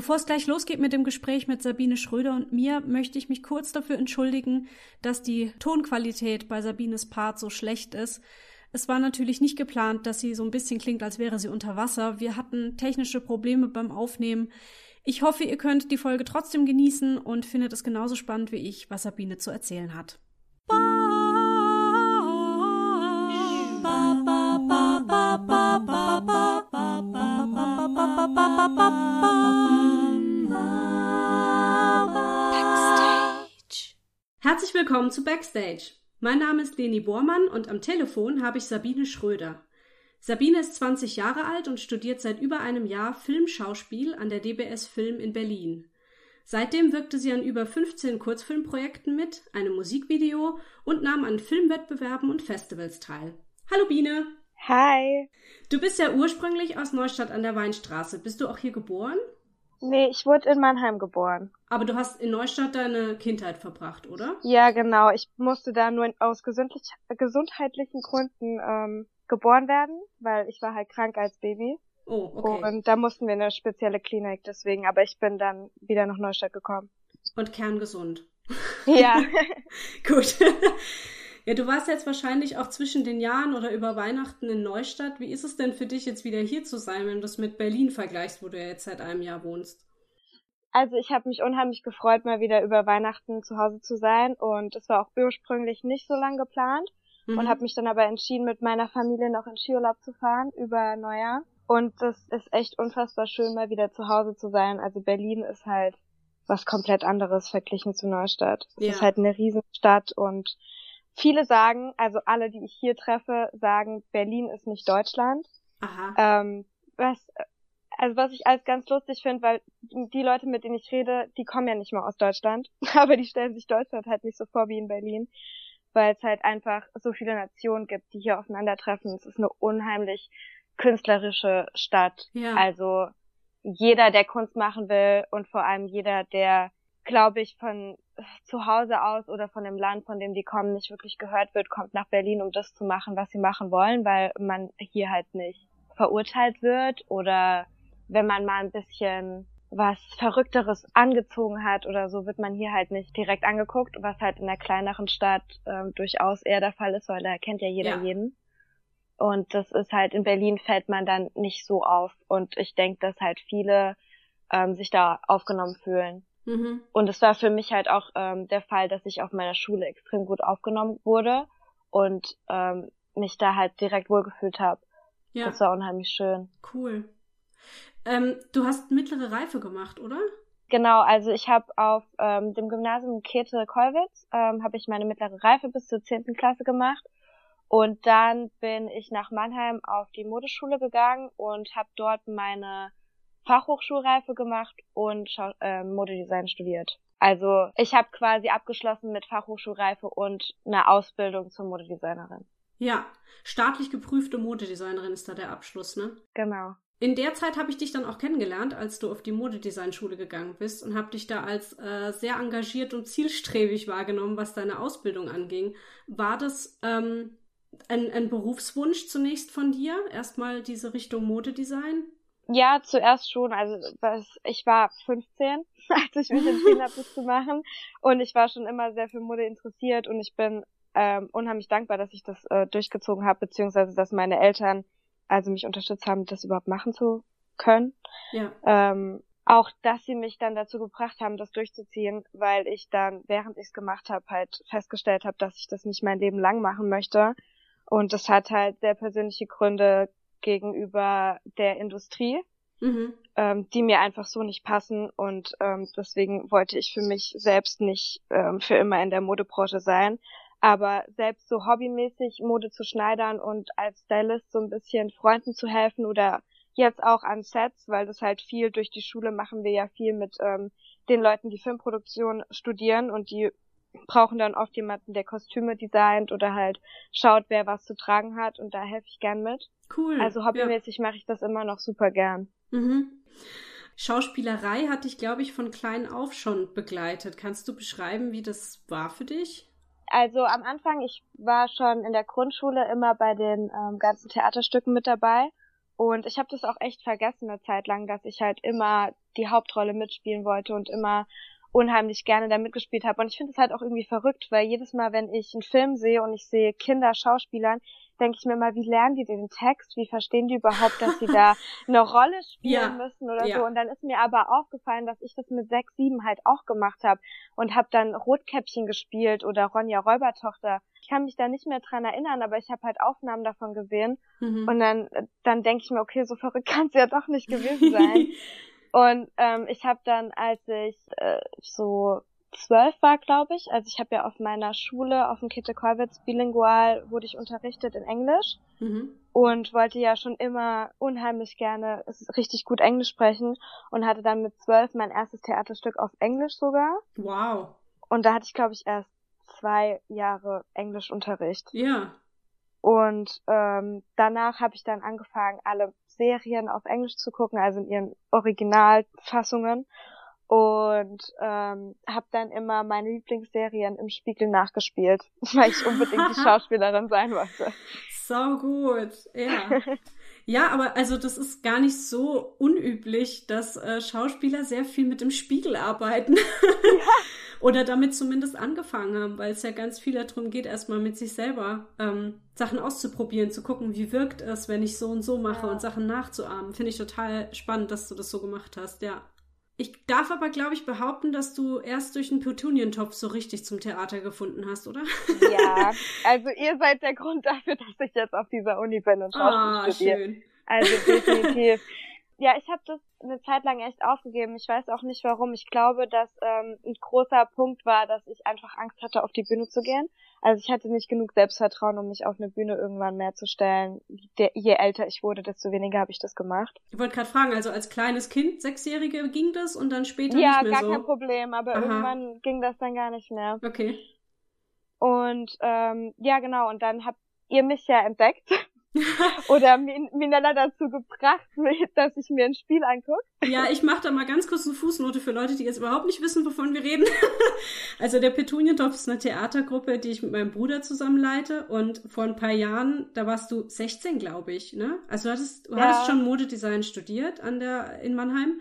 Bevor es gleich losgeht mit dem Gespräch mit Sabine Schröder und mir, möchte ich mich kurz dafür entschuldigen, dass die Tonqualität bei Sabines Part so schlecht ist. Es war natürlich nicht geplant, dass sie so ein bisschen klingt, als wäre sie unter Wasser. Wir hatten technische Probleme beim Aufnehmen. Ich hoffe, ihr könnt die Folge trotzdem genießen und findet es genauso spannend wie ich, was Sabine zu erzählen hat. Herzlich willkommen zu Backstage. Mein Name ist Leni Bormann und am Telefon habe ich Sabine Schröder. Sabine ist 20 Jahre alt und studiert seit über einem Jahr Filmschauspiel an der DBS Film in Berlin. Seitdem wirkte sie an über 15 Kurzfilmprojekten mit, einem Musikvideo und nahm an Filmwettbewerben und Festivals teil. Hallo Biene! Hi! Du bist ja ursprünglich aus Neustadt an der Weinstraße. Bist du auch hier geboren? Nee, ich wurde in Mannheim geboren. Aber du hast in Neustadt deine Kindheit verbracht, oder? Ja, genau. Ich musste da nur aus gesundheitlichen Gründen ähm, geboren werden, weil ich war halt krank als Baby. Oh, okay. Und da mussten wir in eine spezielle Klinik, deswegen, aber ich bin dann wieder nach Neustadt gekommen. Und kerngesund. Ja. Gut. Ja, du warst jetzt wahrscheinlich auch zwischen den Jahren oder über Weihnachten in Neustadt. Wie ist es denn für dich jetzt wieder hier zu sein, wenn du das mit Berlin vergleichst, wo du ja jetzt seit einem Jahr wohnst? Also ich habe mich unheimlich gefreut, mal wieder über Weihnachten zu Hause zu sein und es war auch ursprünglich nicht so lang geplant mhm. und habe mich dann aber entschieden, mit meiner Familie noch in Skiurlaub zu fahren über Neujahr. Und das ist echt unfassbar schön, mal wieder zu Hause zu sein. Also Berlin ist halt was komplett anderes verglichen zu Neustadt. Es ja. ist halt eine Riesenstadt und Viele sagen, also alle, die ich hier treffe, sagen, Berlin ist nicht Deutschland. Aha. Ähm, was, also was ich als ganz lustig finde, weil die Leute, mit denen ich rede, die kommen ja nicht mal aus Deutschland, aber die stellen sich Deutschland halt nicht so vor wie in Berlin, weil es halt einfach so viele Nationen gibt, die hier aufeinandertreffen. Es ist eine unheimlich künstlerische Stadt. Ja. Also jeder, der Kunst machen will und vor allem jeder, der, glaube ich, von zu Hause aus oder von dem Land, von dem die kommen, nicht wirklich gehört wird, kommt nach Berlin, um das zu machen, was sie machen wollen, weil man hier halt nicht verurteilt wird oder wenn man mal ein bisschen was Verrückteres angezogen hat oder so, wird man hier halt nicht direkt angeguckt, was halt in der kleineren Stadt ähm, durchaus eher der Fall ist, weil da kennt ja jeder ja. jeden. Und das ist halt in Berlin fällt man dann nicht so auf. Und ich denke, dass halt viele ähm, sich da aufgenommen fühlen. Mhm. Und es war für mich halt auch ähm, der Fall, dass ich auf meiner Schule extrem gut aufgenommen wurde und ähm, mich da halt direkt wohlgefühlt habe. Ja. Das war unheimlich schön. Cool. Ähm, du hast mittlere Reife gemacht, oder? Genau, also ich habe auf ähm, dem Gymnasium Käthe-Kollwitz ähm, habe ich meine mittlere Reife bis zur zehnten Klasse gemacht und dann bin ich nach Mannheim auf die Modeschule gegangen und habe dort meine Fachhochschulreife gemacht und äh, Modedesign studiert. Also ich habe quasi abgeschlossen mit Fachhochschulreife und einer Ausbildung zur Modedesignerin. Ja, staatlich geprüfte Modedesignerin ist da der Abschluss, ne? Genau. In der Zeit habe ich dich dann auch kennengelernt, als du auf die Modedesignschule gegangen bist und habe dich da als äh, sehr engagiert und zielstrebig wahrgenommen, was deine Ausbildung anging. War das ähm, ein, ein Berufswunsch zunächst von dir, erstmal diese Richtung Modedesign? Ja, zuerst schon. Also ich war 15, als ich mich entschieden habe, das zu machen. Und ich war schon immer sehr für Mode interessiert und ich bin ähm, unheimlich dankbar, dass ich das äh, durchgezogen habe, beziehungsweise dass meine Eltern also mich unterstützt haben, das überhaupt machen zu können. Ja. Ähm, auch, dass sie mich dann dazu gebracht haben, das durchzuziehen, weil ich dann, während ich es gemacht habe, halt festgestellt habe, dass ich das nicht mein Leben lang machen möchte. Und das hat halt sehr persönliche Gründe gegenüber der Industrie, mhm. ähm, die mir einfach so nicht passen und ähm, deswegen wollte ich für mich selbst nicht ähm, für immer in der Modebranche sein. Aber selbst so hobbymäßig Mode zu schneidern und als Stylist so ein bisschen Freunden zu helfen oder jetzt auch an Sets, weil das halt viel durch die Schule machen wir ja viel mit ähm, den Leuten, die Filmproduktion studieren und die brauchen dann oft jemanden, der Kostüme designt oder halt schaut, wer was zu tragen hat und da helfe ich gern mit. Cool. Also hobbymäßig ja. mache ich das immer noch super gern. Mhm. Schauspielerei hat dich, glaube ich, von klein auf schon begleitet. Kannst du beschreiben, wie das war für dich? Also am Anfang, ich war schon in der Grundschule immer bei den ähm, ganzen Theaterstücken mit dabei. Und ich habe das auch echt vergessen eine Zeit lang, dass ich halt immer die Hauptrolle mitspielen wollte und immer unheimlich gerne da mitgespielt habe. Und ich finde es halt auch irgendwie verrückt, weil jedes Mal, wenn ich einen Film sehe und ich sehe Kinder Schauspielern, denke ich mir mal, wie lernen die den Text? Wie verstehen die überhaupt, dass sie da eine Rolle spielen ja, müssen oder ja. so? Und dann ist mir aber aufgefallen, dass ich das mit sechs, sieben halt auch gemacht habe und habe dann Rotkäppchen gespielt oder Ronja Räubertochter. Ich kann mich da nicht mehr dran erinnern, aber ich habe halt Aufnahmen davon gesehen mhm. und dann dann denke ich mir, okay, so verrückt kann es ja doch nicht gewesen sein. und ähm, ich habe dann, als ich äh, so zwölf war, glaube ich. Also ich habe ja auf meiner Schule, auf dem Käthe-Kollwitz bilingual, wurde ich unterrichtet in Englisch mhm. und wollte ja schon immer unheimlich gerne richtig gut Englisch sprechen und hatte dann mit zwölf mein erstes Theaterstück auf Englisch sogar. Wow. Und da hatte ich, glaube ich, erst zwei Jahre Englischunterricht. Ja. Und ähm, danach habe ich dann angefangen, alle Serien auf Englisch zu gucken, also in ihren Originalfassungen und ähm, habe dann immer meine Lieblingsserien im Spiegel nachgespielt, weil ich unbedingt die Schauspielerin sein wollte. So gut, ja. Ja, aber also das ist gar nicht so unüblich, dass äh, Schauspieler sehr viel mit dem Spiegel arbeiten. Ja. Oder damit zumindest angefangen haben, weil es ja ganz viel darum geht, erstmal mit sich selber ähm, Sachen auszuprobieren, zu gucken, wie wirkt es, wenn ich so und so mache ja. und Sachen nachzuahmen. Finde ich total spannend, dass du das so gemacht hast, ja. Ich darf aber, glaube ich, behaupten, dass du erst durch einen Petunientopf so richtig zum Theater gefunden hast, oder? Ja, also ihr seid der Grund dafür, dass ich jetzt auf dieser Uni bin und ah, studiere. Schön. Also definitiv. Ja, ich habe das eine Zeit lang echt aufgegeben. Ich weiß auch nicht warum. Ich glaube, dass ähm, ein großer Punkt war, dass ich einfach Angst hatte, auf die Bühne zu gehen. Also ich hatte nicht genug Selbstvertrauen, um mich auf eine Bühne irgendwann mehr zu stellen. je älter ich wurde, desto weniger habe ich das gemacht. Ich wollte gerade fragen, also als kleines Kind, Sechsjährige, ging das und dann später ja, nicht mehr so? Ja, gar kein Problem, aber Aha. irgendwann ging das dann gar nicht mehr. Okay. Und ähm, ja, genau, und dann habt ihr mich ja entdeckt. Oder Minella dazu gebracht, dass ich mir ein Spiel angucke. Ja, ich mache da mal ganz kurz eine Fußnote für Leute, die jetzt überhaupt nicht wissen, wovon wir reden. Also der Petunientopf ist eine Theatergruppe, die ich mit meinem Bruder zusammenleite. Und vor ein paar Jahren, da warst du 16, glaube ich, ne? Also du hattest, du ja. hattest schon Modedesign studiert an der in Mannheim.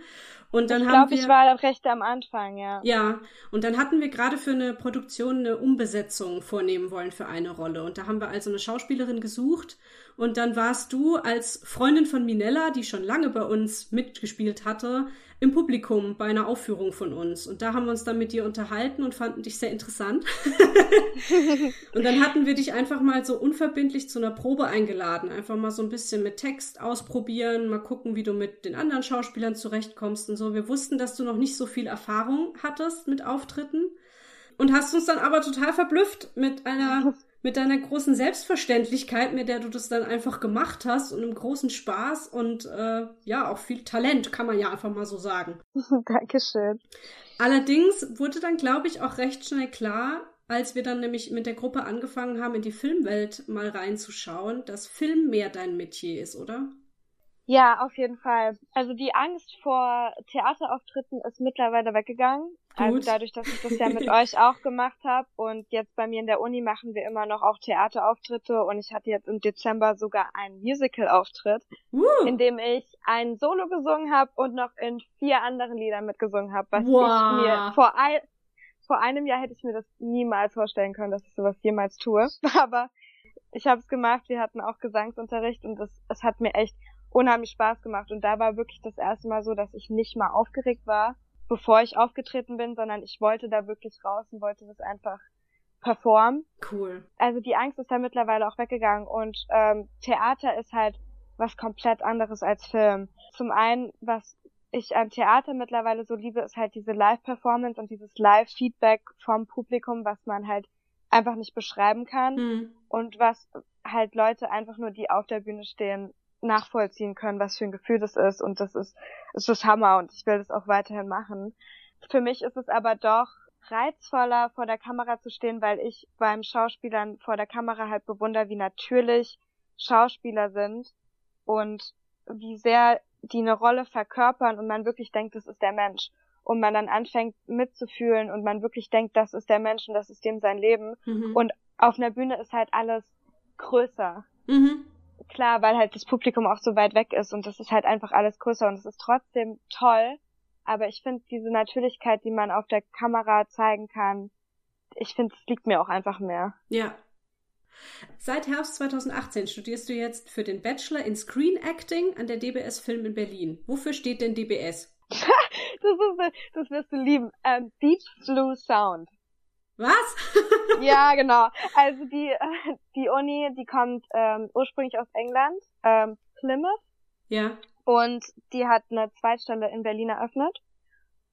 Und dann ich glaube, ich war recht am Anfang, ja. Ja, und dann hatten wir gerade für eine Produktion eine Umbesetzung vornehmen wollen für eine Rolle. Und da haben wir also eine Schauspielerin gesucht. Und dann warst du als Freundin von Minella, die schon lange bei uns mitgespielt hatte, im Publikum bei einer Aufführung von uns. Und da haben wir uns dann mit dir unterhalten und fanden dich sehr interessant. und dann hatten wir dich einfach mal so unverbindlich zu einer Probe eingeladen. Einfach mal so ein bisschen mit Text ausprobieren, mal gucken, wie du mit den anderen Schauspielern zurechtkommst und so. Wir wussten, dass du noch nicht so viel Erfahrung hattest mit Auftritten und hast uns dann aber total verblüfft mit einer mit deiner großen Selbstverständlichkeit, mit der du das dann einfach gemacht hast und einem großen Spaß und äh, ja, auch viel Talent, kann man ja einfach mal so sagen. Dankeschön. Allerdings wurde dann, glaube ich, auch recht schnell klar, als wir dann nämlich mit der Gruppe angefangen haben, in die Filmwelt mal reinzuschauen, dass Film mehr dein Metier ist, oder? Ja, auf jeden Fall. Also die Angst vor Theaterauftritten ist mittlerweile weggegangen. Also dadurch, dass ich das ja mit euch auch gemacht habe und jetzt bei mir in der Uni machen wir immer noch auch Theaterauftritte und ich hatte jetzt im Dezember sogar einen Musical-Auftritt, uh. in dem ich ein Solo gesungen habe und noch in vier anderen Liedern mitgesungen habe, was wow. ich mir vor, ein, vor einem Jahr hätte ich mir das niemals vorstellen können, dass ich sowas jemals tue. Aber ich habe es gemacht, wir hatten auch Gesangsunterricht und es, es hat mir echt unheimlich Spaß gemacht. Und da war wirklich das erste Mal so, dass ich nicht mal aufgeregt war, bevor ich aufgetreten bin, sondern ich wollte da wirklich raus und wollte das einfach performen. Cool. Also die Angst ist da mittlerweile auch weggegangen und ähm, Theater ist halt was komplett anderes als Film. Zum einen, was ich an Theater mittlerweile so liebe, ist halt diese Live-Performance und dieses Live-Feedback vom Publikum, was man halt einfach nicht beschreiben kann hm. und was halt Leute einfach nur, die auf der Bühne stehen, nachvollziehen können, was für ein Gefühl das ist und das ist, ist das Hammer und ich will das auch weiterhin machen. Für mich ist es aber doch reizvoller, vor der Kamera zu stehen, weil ich beim Schauspielern vor der Kamera halt bewundere, wie natürlich Schauspieler sind und wie sehr die eine Rolle verkörpern und man wirklich denkt, das ist der Mensch. Und man dann anfängt mitzufühlen und man wirklich denkt, das ist der Mensch und das ist dem sein Leben. Mhm. Und auf einer Bühne ist halt alles größer. Mhm klar, weil halt das Publikum auch so weit weg ist und das ist halt einfach alles größer und es ist trotzdem toll, aber ich finde diese Natürlichkeit, die man auf der Kamera zeigen kann, ich finde, es liegt mir auch einfach mehr. Ja. Seit Herbst 2018 studierst du jetzt für den Bachelor in Screen Acting an der DBS Film in Berlin. Wofür steht denn DBS? das, ist, das wirst du lieben. Ähm, Deep Blue Sound. Was? ja, genau. Also die, die Uni, die kommt ähm, ursprünglich aus England, ähm, Plymouth. Ja. Und die hat eine Zweitstelle in Berlin eröffnet.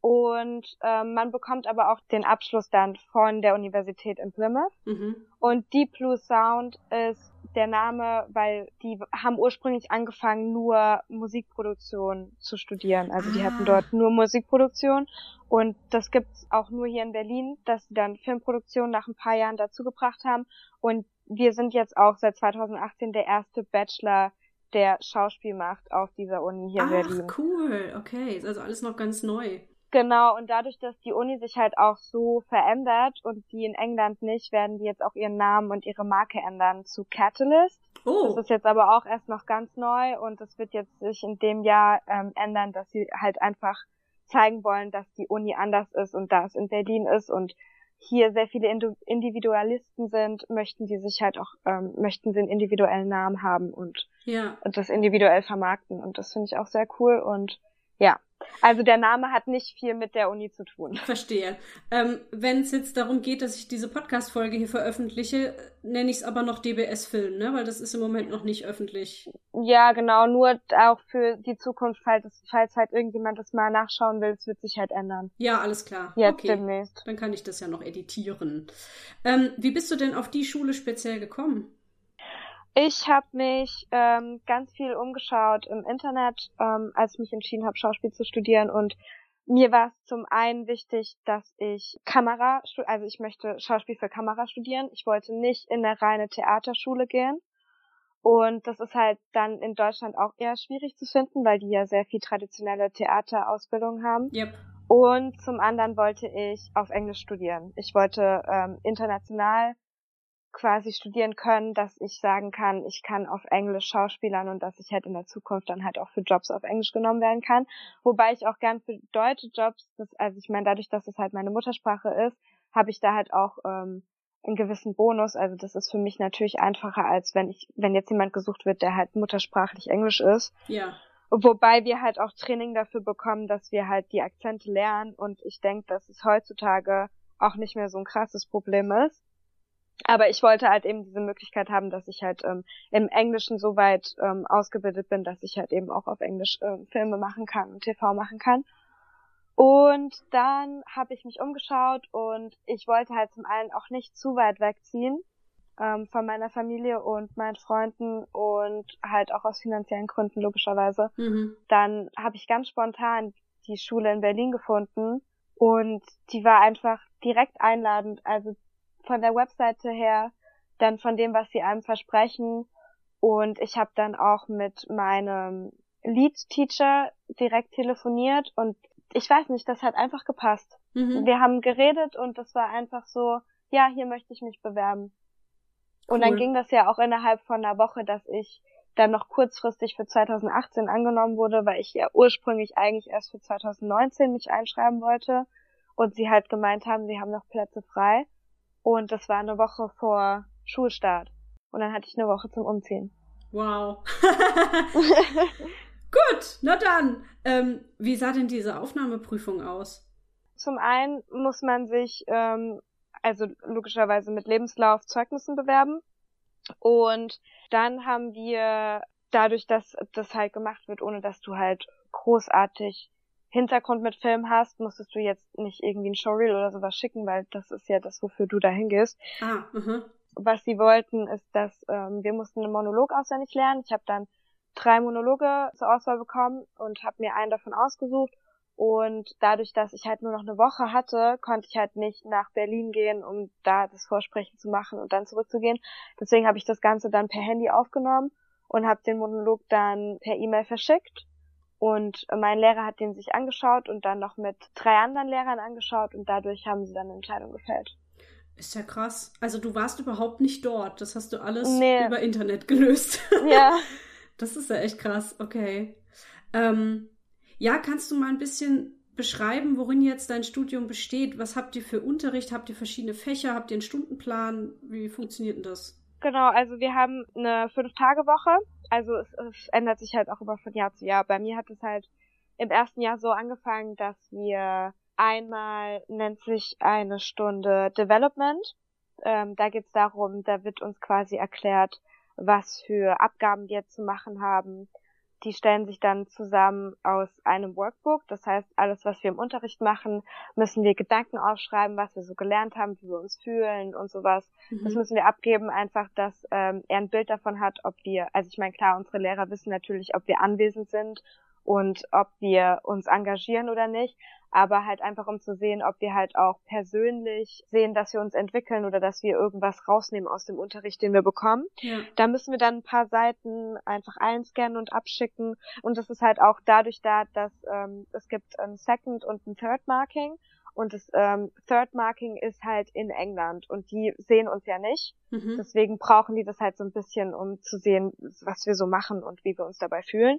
Und ähm, man bekommt aber auch den Abschluss dann von der Universität in Plymouth. Mhm. Und Deep Blue Sound ist der Name, weil die haben ursprünglich angefangen, nur Musikproduktion zu studieren. Also die ah. hatten dort nur Musikproduktion. Und das gibt's auch nur hier in Berlin, dass sie dann Filmproduktion nach ein paar Jahren dazugebracht haben. Und wir sind jetzt auch seit 2018 der erste Bachelor, der Schauspiel macht auf dieser Uni hier Ach, in Berlin. cool. Okay, ist also alles noch ganz neu. Genau, und dadurch, dass die Uni sich halt auch so verändert und die in England nicht, werden die jetzt auch ihren Namen und ihre Marke ändern zu Catalyst. Oh. Das ist jetzt aber auch erst noch ganz neu und das wird jetzt sich in dem Jahr ähm, ändern, dass sie halt einfach zeigen wollen, dass die Uni anders ist und da es in Berlin ist und hier sehr viele Individualisten sind, möchten die sich halt auch, ähm, möchten sie einen individuellen Namen haben und, ja. und das individuell vermarkten. Und das finde ich auch sehr cool und ja, also der Name hat nicht viel mit der Uni zu tun. Verstehe. Ähm, Wenn es jetzt darum geht, dass ich diese Podcast-Folge hier veröffentliche, nenne ich es aber noch DBS-Film, ne? Weil das ist im Moment noch nicht öffentlich. Ja, genau. Nur auch für die Zukunft, falls, falls halt irgendjemand das mal nachschauen will, es wird sich halt ändern. Ja, alles klar. Jetzt okay. demnächst. Dann kann ich das ja noch editieren. Ähm, wie bist du denn auf die Schule speziell gekommen? Ich habe mich ähm, ganz viel umgeschaut im Internet, ähm, als ich mich entschieden habe, Schauspiel zu studieren und mir war es zum einen wichtig, dass ich Kamera, also ich möchte Schauspiel für Kamera studieren. Ich wollte nicht in eine reine Theaterschule gehen. Und das ist halt dann in Deutschland auch eher schwierig zu finden, weil die ja sehr viel traditionelle Theaterausbildung haben. Yep. Und zum anderen wollte ich auf Englisch studieren. Ich wollte ähm, international quasi studieren können, dass ich sagen kann, ich kann auf Englisch schauspielern und dass ich halt in der Zukunft dann halt auch für Jobs auf Englisch genommen werden kann. Wobei ich auch gern für deutsche Jobs, das, also ich meine, dadurch, dass es halt meine Muttersprache ist, habe ich da halt auch ähm, einen gewissen Bonus. Also das ist für mich natürlich einfacher, als wenn ich, wenn jetzt jemand gesucht wird, der halt muttersprachlich Englisch ist. Ja. Wobei wir halt auch Training dafür bekommen, dass wir halt die Akzente lernen und ich denke, dass es heutzutage auch nicht mehr so ein krasses Problem ist. Aber ich wollte halt eben diese Möglichkeit haben, dass ich halt ähm, im Englischen so weit ähm, ausgebildet bin, dass ich halt eben auch auf Englisch ähm, Filme machen kann und TV machen kann. Und dann habe ich mich umgeschaut und ich wollte halt zum einen auch nicht zu weit wegziehen ähm, von meiner Familie und meinen Freunden und halt auch aus finanziellen Gründen logischerweise. Mhm. Dann habe ich ganz spontan die Schule in Berlin gefunden und die war einfach direkt einladend. Also von der Webseite her, dann von dem, was sie einem versprechen. Und ich habe dann auch mit meinem Lead-Teacher direkt telefoniert und ich weiß nicht, das hat einfach gepasst. Mhm. Wir haben geredet und das war einfach so, ja, hier möchte ich mich bewerben. Cool. Und dann ging das ja auch innerhalb von einer Woche, dass ich dann noch kurzfristig für 2018 angenommen wurde, weil ich ja ursprünglich eigentlich erst für 2019 mich einschreiben wollte und sie halt gemeint haben, sie haben noch Plätze frei. Und das war eine Woche vor Schulstart. Und dann hatte ich eine Woche zum Umziehen. Wow. Gut, na dann. Ähm, wie sah denn diese Aufnahmeprüfung aus? Zum einen muss man sich, ähm, also logischerweise mit Lebenslauf Zeugnissen bewerben. Und dann haben wir, dadurch, dass das halt gemacht wird, ohne dass du halt großartig Hintergrund mit Film hast, musstest du jetzt nicht irgendwie ein Showreel oder sowas schicken, weil das ist ja das, wofür du dahin gehst. Ah, mhm. Was sie wollten, ist, dass ähm, wir mussten einen Monolog auswendig lernen. Ich habe dann drei Monologe zur Auswahl bekommen und habe mir einen davon ausgesucht. Und dadurch, dass ich halt nur noch eine Woche hatte, konnte ich halt nicht nach Berlin gehen, um da das Vorsprechen zu machen und dann zurückzugehen. Deswegen habe ich das Ganze dann per Handy aufgenommen und habe den Monolog dann per E-Mail verschickt und mein Lehrer hat den sich angeschaut und dann noch mit drei anderen Lehrern angeschaut und dadurch haben sie dann eine Entscheidung gefällt. Ist ja krass. Also du warst überhaupt nicht dort. Das hast du alles nee. über Internet gelöst. Ja. das ist ja echt krass. Okay. Ähm, ja, kannst du mal ein bisschen beschreiben, worin jetzt dein Studium besteht? Was habt ihr für Unterricht? Habt ihr verschiedene Fächer? Habt ihr einen Stundenplan? Wie funktioniert denn das? Genau, also wir haben eine Fünf-Tage-Woche. Also es, es ändert sich halt auch immer von Jahr zu Jahr. Bei mir hat es halt im ersten Jahr so angefangen, dass wir einmal nennt sich eine Stunde Development. Ähm, da geht's darum, da wird uns quasi erklärt, was für Abgaben wir zu machen haben. Die stellen sich dann zusammen aus einem Workbook. Das heißt, alles, was wir im Unterricht machen, müssen wir Gedanken aufschreiben, was wir so gelernt haben, wie wir uns fühlen und sowas. Mhm. Das müssen wir abgeben, einfach, dass ähm, er ein Bild davon hat, ob wir, also ich meine, klar, unsere Lehrer wissen natürlich, ob wir anwesend sind und ob wir uns engagieren oder nicht, aber halt einfach um zu sehen, ob wir halt auch persönlich sehen, dass wir uns entwickeln oder dass wir irgendwas rausnehmen aus dem Unterricht, den wir bekommen. Ja. Da müssen wir dann ein paar Seiten einfach einscannen und abschicken und das ist halt auch dadurch da, dass ähm, es gibt ein Second und ein Third Marking und das ähm, Third Marking ist halt in England und die sehen uns ja nicht. Mhm. Deswegen brauchen die das halt so ein bisschen, um zu sehen, was wir so machen und wie wir uns dabei fühlen.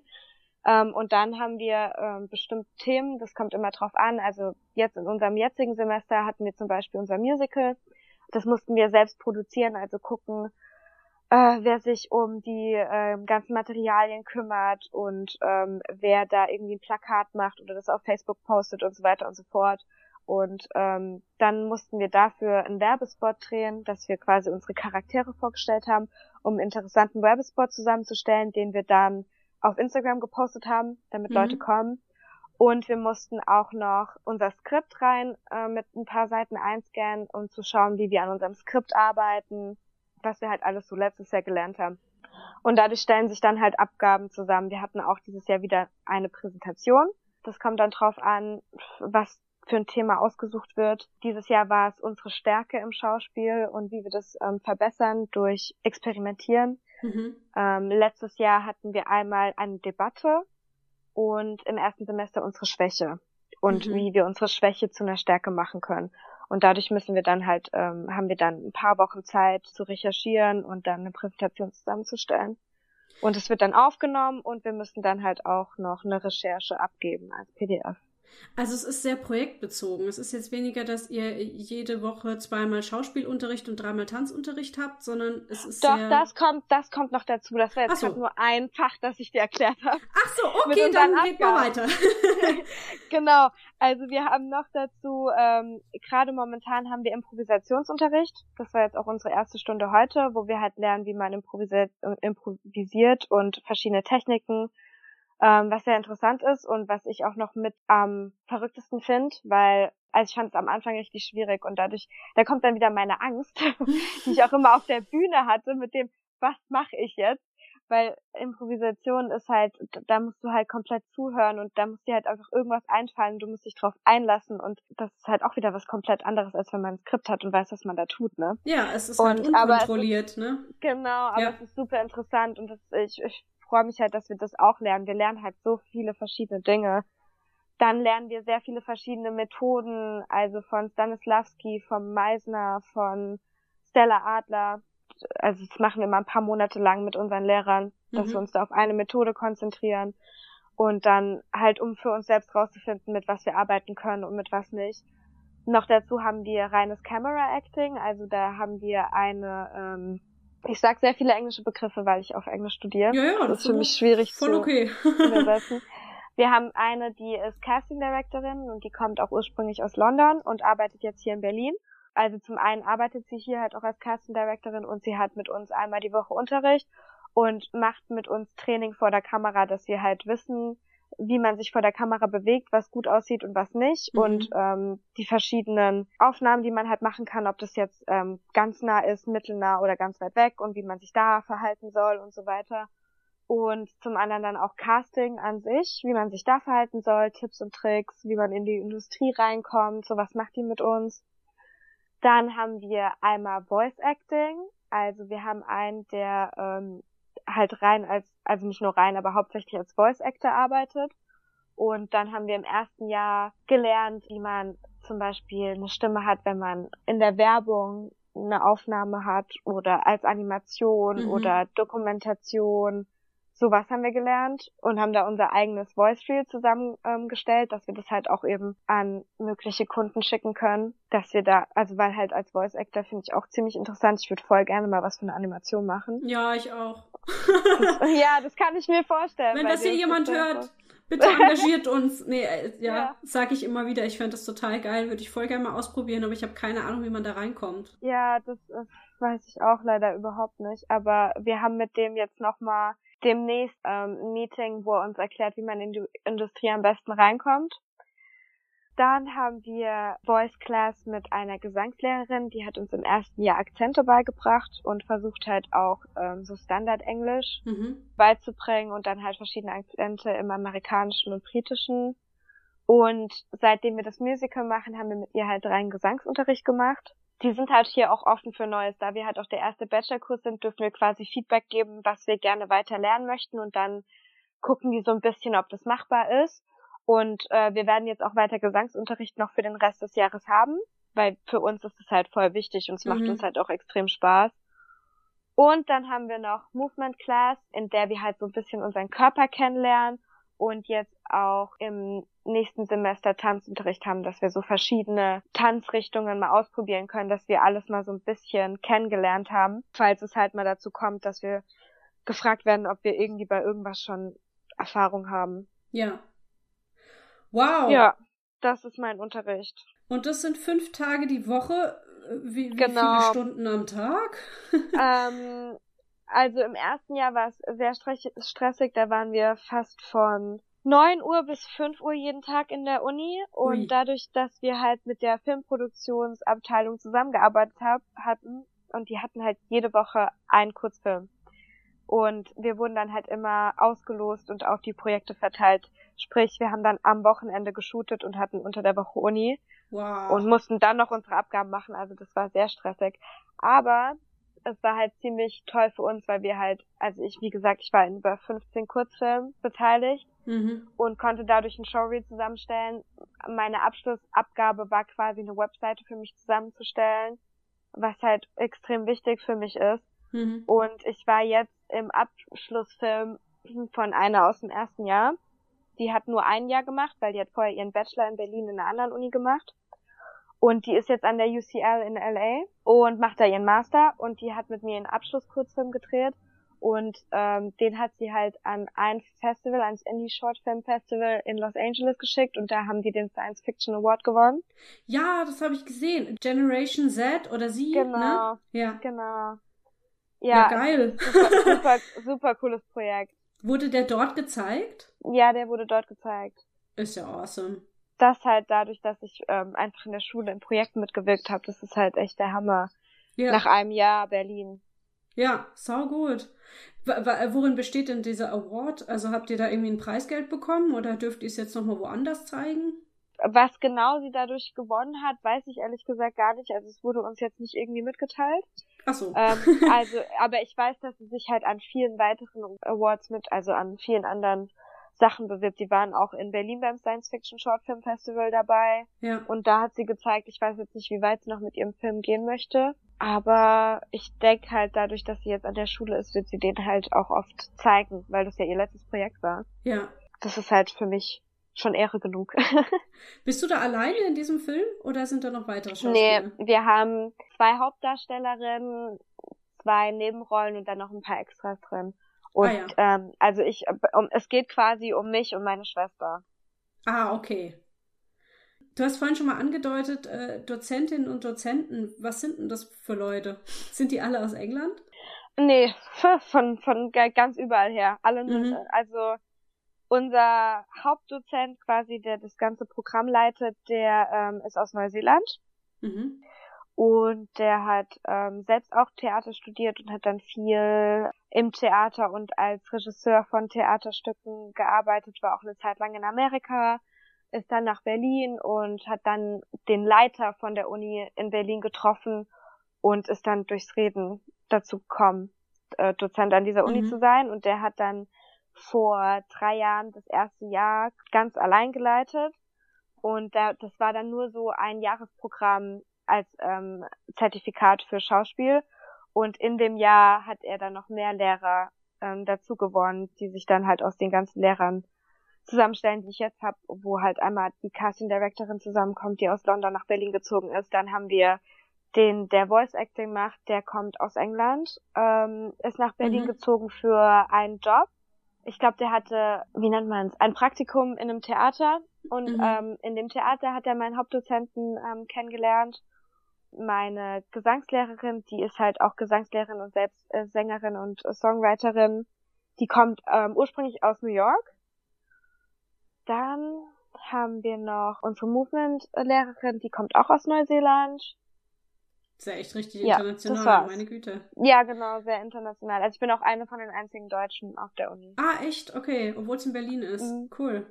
Ähm, und dann haben wir ähm, bestimmte Themen, das kommt immer drauf an. Also jetzt in unserem jetzigen Semester hatten wir zum Beispiel unser Musical. Das mussten wir selbst produzieren, also gucken, äh, wer sich um die äh, ganzen Materialien kümmert und ähm, wer da irgendwie ein Plakat macht oder das auf Facebook postet und so weiter und so fort. Und ähm, dann mussten wir dafür einen Werbespot drehen, dass wir quasi unsere Charaktere vorgestellt haben, um einen interessanten Werbespot zusammenzustellen, den wir dann auf Instagram gepostet haben, damit mhm. Leute kommen. Und wir mussten auch noch unser Skript rein äh, mit ein paar Seiten einscannen, um zu schauen, wie wir an unserem Skript arbeiten, was wir halt alles so letztes Jahr gelernt haben. Und dadurch stellen sich dann halt Abgaben zusammen. Wir hatten auch dieses Jahr wieder eine Präsentation. Das kommt dann drauf an, was für ein Thema ausgesucht wird. Dieses Jahr war es unsere Stärke im Schauspiel und wie wir das ähm, verbessern durch Experimentieren. Mhm. Ähm, letztes Jahr hatten wir einmal eine Debatte und im ersten Semester unsere Schwäche und mhm. wie wir unsere Schwäche zu einer Stärke machen können. Und dadurch müssen wir dann halt, ähm, haben wir dann ein paar Wochen Zeit zu recherchieren und dann eine Präsentation zusammenzustellen. Und es wird dann aufgenommen und wir müssen dann halt auch noch eine Recherche abgeben als PDF. Also es ist sehr projektbezogen. Es ist jetzt weniger, dass ihr jede Woche zweimal Schauspielunterricht und dreimal Tanzunterricht habt, sondern es ist Doch, sehr... das kommt, das kommt noch dazu. Das war jetzt so. nur ein Fach, das ich dir erklärt habe. Ach so, okay, dann geht mal weiter. genau. Also wir haben noch dazu, ähm, gerade momentan haben wir Improvisationsunterricht. Das war jetzt auch unsere erste Stunde heute, wo wir halt lernen, wie man improvisiert, improvisiert und verschiedene Techniken ähm, was sehr interessant ist und was ich auch noch mit am verrücktesten finde, weil also ich fand es am Anfang richtig schwierig und dadurch, da kommt dann wieder meine Angst, die ich auch immer auf der Bühne hatte mit dem, was mache ich jetzt? Weil Improvisation ist halt, da musst du halt komplett zuhören und da muss dir halt einfach irgendwas einfallen, du musst dich drauf einlassen und das ist halt auch wieder was komplett anderes, als wenn man ein Skript hat und weiß, was man da tut, ne? Ja, es ist halt und, halt unkontrolliert, ist, ne? Genau, aber ja. es ist super interessant und das, ich, ich freue mich halt, dass wir das auch lernen. Wir lernen halt so viele verschiedene Dinge. Dann lernen wir sehr viele verschiedene Methoden, also von Stanislavski, vom Meisner, von Stella Adler. Also das machen wir mal ein paar Monate lang mit unseren Lehrern, dass mhm. wir uns da auf eine Methode konzentrieren und dann halt, um für uns selbst rauszufinden, mit was wir arbeiten können und mit was nicht. Noch dazu haben wir reines Camera Acting, also da haben wir eine ähm, ich sage sehr viele englische Begriffe, weil ich auf Englisch studiere. Ja, ja, das, das ist für mich schwierig voll zu okay. übersetzen. Wir haben eine, die ist Casting Directorin und die kommt auch ursprünglich aus London und arbeitet jetzt hier in Berlin. Also zum einen arbeitet sie hier halt auch als Casting Directorin und sie hat mit uns einmal die Woche Unterricht und macht mit uns Training vor der Kamera, dass wir halt wissen, wie man sich vor der Kamera bewegt, was gut aussieht und was nicht mhm. und ähm, die verschiedenen Aufnahmen, die man halt machen kann, ob das jetzt ähm, ganz nah ist, mittelnah oder ganz weit weg und wie man sich da verhalten soll und so weiter. Und zum anderen dann auch Casting an sich, wie man sich da verhalten soll, Tipps und Tricks, wie man in die Industrie reinkommt, so was macht die mit uns. Dann haben wir einmal Voice Acting, also wir haben einen, der ähm, halt rein als, also nicht nur rein, aber hauptsächlich als Voice Actor arbeitet. Und dann haben wir im ersten Jahr gelernt, wie man zum Beispiel eine Stimme hat, wenn man in der Werbung eine Aufnahme hat oder als Animation mhm. oder Dokumentation, sowas haben wir gelernt und haben da unser eigenes Voice Reel zusammengestellt, ähm, dass wir das halt auch eben an mögliche Kunden schicken können, dass wir da, also weil halt als Voice Actor finde ich auch ziemlich interessant. Ich würde voll gerne mal was für eine Animation machen. Ja, ich auch. das, ja, das kann ich mir vorstellen. Wenn das hier jemand hört, bitte engagiert uns. Nee, äh, ja, ja. sag ich immer wieder, ich fände das total geil, würde ich voll gerne mal ausprobieren, aber ich habe keine Ahnung, wie man da reinkommt. Ja, das, das weiß ich auch leider überhaupt nicht. Aber wir haben mit dem jetzt nochmal demnächst ähm, ein Meeting, wo er uns erklärt, wie man in die Industrie am besten reinkommt. Dann haben wir Voice Class mit einer Gesangslehrerin, die hat uns im ersten Jahr Akzente beigebracht und versucht halt auch ähm, so Standard-Englisch mhm. beizubringen und dann halt verschiedene Akzente im amerikanischen und britischen. Und seitdem wir das Musical machen, haben wir mit ihr halt rein Gesangsunterricht gemacht die sind halt hier auch offen für Neues. Da wir halt auch der erste Bachelorkurs sind, dürfen wir quasi Feedback geben, was wir gerne weiter lernen möchten und dann gucken die so ein bisschen, ob das machbar ist. Und äh, wir werden jetzt auch weiter Gesangsunterricht noch für den Rest des Jahres haben, weil für uns ist es halt voll wichtig und es mhm. macht uns halt auch extrem Spaß. Und dann haben wir noch Movement Class, in der wir halt so ein bisschen unseren Körper kennenlernen und jetzt auch im nächsten Semester Tanzunterricht haben, dass wir so verschiedene Tanzrichtungen mal ausprobieren können, dass wir alles mal so ein bisschen kennengelernt haben, falls es halt mal dazu kommt, dass wir gefragt werden, ob wir irgendwie bei irgendwas schon Erfahrung haben. Ja. Wow. Ja, das ist mein Unterricht. Und das sind fünf Tage die Woche. Wie, wie genau. viele Stunden am Tag? ähm, also im ersten Jahr war es sehr stressig, da waren wir fast von 9 Uhr bis 5 Uhr jeden Tag in der Uni und Ui. dadurch, dass wir halt mit der Filmproduktionsabteilung zusammengearbeitet hab, hatten und die hatten halt jede Woche einen Kurzfilm. Und wir wurden dann halt immer ausgelost und auf die Projekte verteilt. Sprich, wir haben dann am Wochenende geshootet und hatten unter der Woche Uni. Wow. Und mussten dann noch unsere Abgaben machen. Also das war sehr stressig. Aber es war halt ziemlich toll für uns, weil wir halt, also ich, wie gesagt, ich war in über 15 Kurzfilmen beteiligt mhm. und konnte dadurch ein Showreel zusammenstellen. Meine Abschlussabgabe war quasi eine Webseite für mich zusammenzustellen, was halt extrem wichtig für mich ist. Mhm. Und ich war jetzt im Abschlussfilm von einer aus dem ersten Jahr. Die hat nur ein Jahr gemacht, weil die hat vorher ihren Bachelor in Berlin in einer anderen Uni gemacht. Und die ist jetzt an der UCL in LA und macht da ihren Master und die hat mit mir einen Abschlusskurzfilm gedreht und ähm, den hat sie halt an ein Festival, ans Indie Short Film Festival in Los Angeles geschickt und da haben die den Science Fiction Award gewonnen. Ja, das habe ich gesehen. Generation Z oder sie, ne? genau, ne? Ja. Genau. Ja, ja geil. Super, super, super cooles Projekt. Wurde der dort gezeigt? Ja, der wurde dort gezeigt. Ist ja awesome das halt dadurch, dass ich ähm, einfach in der Schule in Projekten mitgewirkt habe, das ist halt echt der Hammer. Ja. Nach einem Jahr Berlin. Ja, sau gut. Worin besteht denn dieser Award? Also habt ihr da irgendwie ein Preisgeld bekommen oder dürft ihr es jetzt nochmal woanders zeigen? Was genau sie dadurch gewonnen hat, weiß ich ehrlich gesagt gar nicht. Also es wurde uns jetzt nicht irgendwie mitgeteilt. Ach so. Ähm, also, aber ich weiß, dass sie sich halt an vielen weiteren Awards mit, also an vielen anderen Sachen bewirbt. Die waren auch in Berlin beim Science Fiction Short Film Festival dabei. Ja. Und da hat sie gezeigt, ich weiß jetzt nicht, wie weit sie noch mit ihrem Film gehen möchte. Aber ich denke halt dadurch, dass sie jetzt an der Schule ist, wird sie den halt auch oft zeigen, weil das ja ihr letztes Projekt war. Ja. Das ist halt für mich schon Ehre genug. Bist du da alleine in diesem Film oder sind da noch weitere Schauspieler? Nee, wir haben zwei Hauptdarstellerinnen, zwei Nebenrollen und dann noch ein paar Extras drin. Und ah, ja. ähm, also ich, um, es geht quasi um mich und meine Schwester. Ah, okay. Du hast vorhin schon mal angedeutet, äh, Dozentinnen und Dozenten, was sind denn das für Leute? Sind die alle aus England? Nee, von, von ganz überall her. Alle, mhm. also unser Hauptdozent quasi, der das ganze Programm leitet, der ähm, ist aus Neuseeland. Mhm. Und der hat ähm, selbst auch Theater studiert und hat dann viel im Theater und als Regisseur von Theaterstücken gearbeitet, war auch eine Zeit lang in Amerika, ist dann nach Berlin und hat dann den Leiter von der Uni in Berlin getroffen und ist dann durchs Reden dazu gekommen, äh, Dozent an dieser Uni mhm. zu sein. Und der hat dann vor drei Jahren das erste Jahr ganz allein geleitet. Und da, das war dann nur so ein Jahresprogramm als ähm, Zertifikat für Schauspiel. Und in dem Jahr hat er dann noch mehr Lehrer ähm, dazu gewonnen, die sich dann halt aus den ganzen Lehrern zusammenstellen, die ich jetzt habe, wo halt einmal die Casting Directorin zusammenkommt, die aus London nach Berlin gezogen ist. Dann haben wir den, der Voice Acting macht, der kommt aus England, ähm, ist nach Berlin mhm. gezogen für einen Job. Ich glaube, der hatte, wie nennt man es, ein Praktikum in einem Theater und mhm. ähm, in dem Theater hat er meinen Hauptdozenten ähm, kennengelernt. Meine Gesangslehrerin, die ist halt auch Gesangslehrerin und selbst äh, Sängerin und äh, Songwriterin. Die kommt ähm, ursprünglich aus New York. Dann haben wir noch unsere Movement-Lehrerin, die kommt auch aus Neuseeland. ist ja echt richtig ja, international, meine Güte. Ja, genau, sehr international. Also ich bin auch eine von den einzigen Deutschen auf der Uni. Ah, echt? Okay, obwohl es in Berlin ist. Mhm. Cool.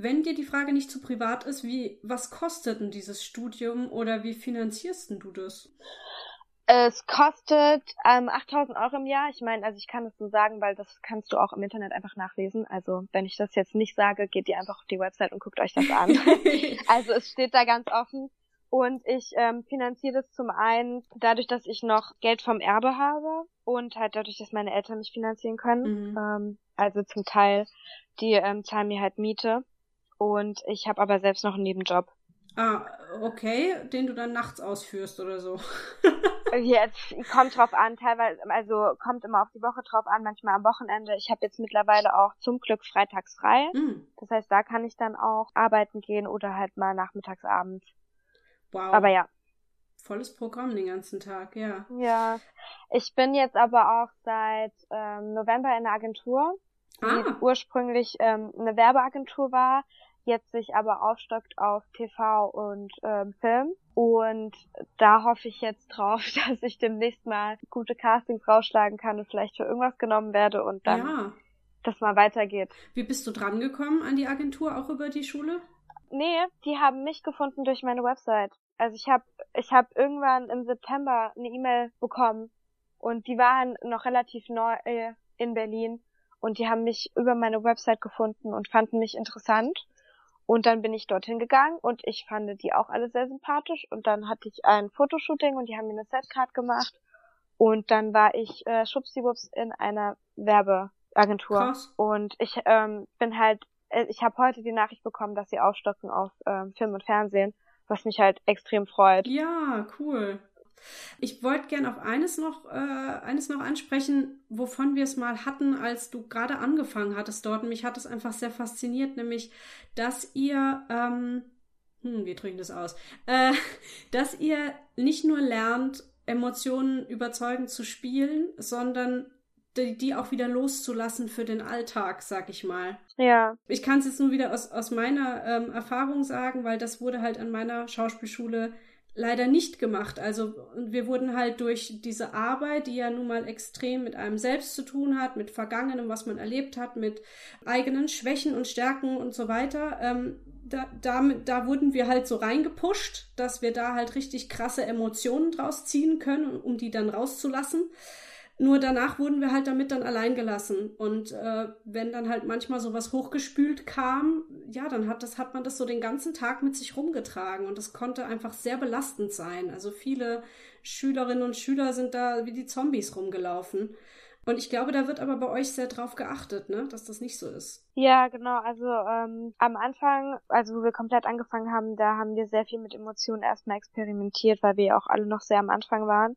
Wenn dir die Frage nicht zu privat ist, wie, was kostet denn dieses Studium oder wie finanzierst denn du das? Es kostet ähm, 8000 Euro im Jahr. Ich meine, also ich kann das so sagen, weil das kannst du auch im Internet einfach nachlesen. Also wenn ich das jetzt nicht sage, geht ihr einfach auf die Website und guckt euch das an. also es steht da ganz offen. Und ich ähm, finanziere das zum einen dadurch, dass ich noch Geld vom Erbe habe und halt dadurch, dass meine Eltern mich finanzieren können. Mhm. Ähm, also zum Teil, die ähm, zahlen mir halt Miete. Und ich habe aber selbst noch einen Nebenjob. Ah, okay, den du dann nachts ausführst oder so. jetzt kommt drauf an, teilweise, also kommt immer auf die Woche drauf an, manchmal am Wochenende. Ich habe jetzt mittlerweile auch zum Glück freitags frei. Mm. Das heißt, da kann ich dann auch arbeiten gehen oder halt mal nachmittags abends. Wow. Aber ja. Volles Programm den ganzen Tag, ja. Ja. Ich bin jetzt aber auch seit ähm, November in der Agentur, die ah. ursprünglich ähm, eine Werbeagentur war jetzt sich aber aufstockt auf TV und ähm, Film. Und da hoffe ich jetzt drauf, dass ich demnächst mal gute Castings rausschlagen kann und vielleicht für irgendwas genommen werde und dann ja. das mal weitergeht. Wie bist du dran gekommen an die Agentur, auch über die Schule? Nee, die haben mich gefunden durch meine Website. Also ich habe ich hab irgendwann im September eine E-Mail bekommen und die waren noch relativ neu äh, in Berlin und die haben mich über meine Website gefunden und fanden mich interessant und dann bin ich dorthin gegangen und ich fand die auch alle sehr sympathisch. Und dann hatte ich ein Fotoshooting und die haben mir eine Setcard gemacht. Und dann war ich äh, schubsiwups in einer Werbeagentur. Krass. Und ich ähm, bin halt, äh, ich habe heute die Nachricht bekommen, dass sie aufstocken auf ähm, Film und Fernsehen, was mich halt extrem freut. Ja, cool. Ich wollte gern auf eines noch, äh, eines noch ansprechen, wovon wir es mal hatten, als du gerade angefangen hattest dort. Und mich hat es einfach sehr fasziniert, nämlich, dass ihr, ähm, hm, wir drücken das aus, äh, dass ihr nicht nur lernt, Emotionen überzeugend zu spielen, sondern die, die auch wieder loszulassen für den Alltag, sag ich mal. Ja. Ich kann es jetzt nur wieder aus, aus meiner ähm, Erfahrung sagen, weil das wurde halt an meiner Schauspielschule leider nicht gemacht. Also wir wurden halt durch diese Arbeit, die ja nun mal extrem mit einem selbst zu tun hat, mit Vergangenem, was man erlebt hat, mit eigenen Schwächen und Stärken und so weiter, ähm, da, damit, da wurden wir halt so reingepusht, dass wir da halt richtig krasse Emotionen draus ziehen können, um die dann rauszulassen. Nur danach wurden wir halt damit dann allein gelassen. Und äh, wenn dann halt manchmal sowas hochgespült kam, ja, dann hat, das, hat man das so den ganzen Tag mit sich rumgetragen. Und das konnte einfach sehr belastend sein. Also viele Schülerinnen und Schüler sind da wie die Zombies rumgelaufen. Und ich glaube, da wird aber bei euch sehr drauf geachtet, ne, dass das nicht so ist. Ja, genau. Also ähm, am Anfang, also wo wir komplett angefangen haben, da haben wir sehr viel mit Emotionen erstmal experimentiert, weil wir auch alle noch sehr am Anfang waren.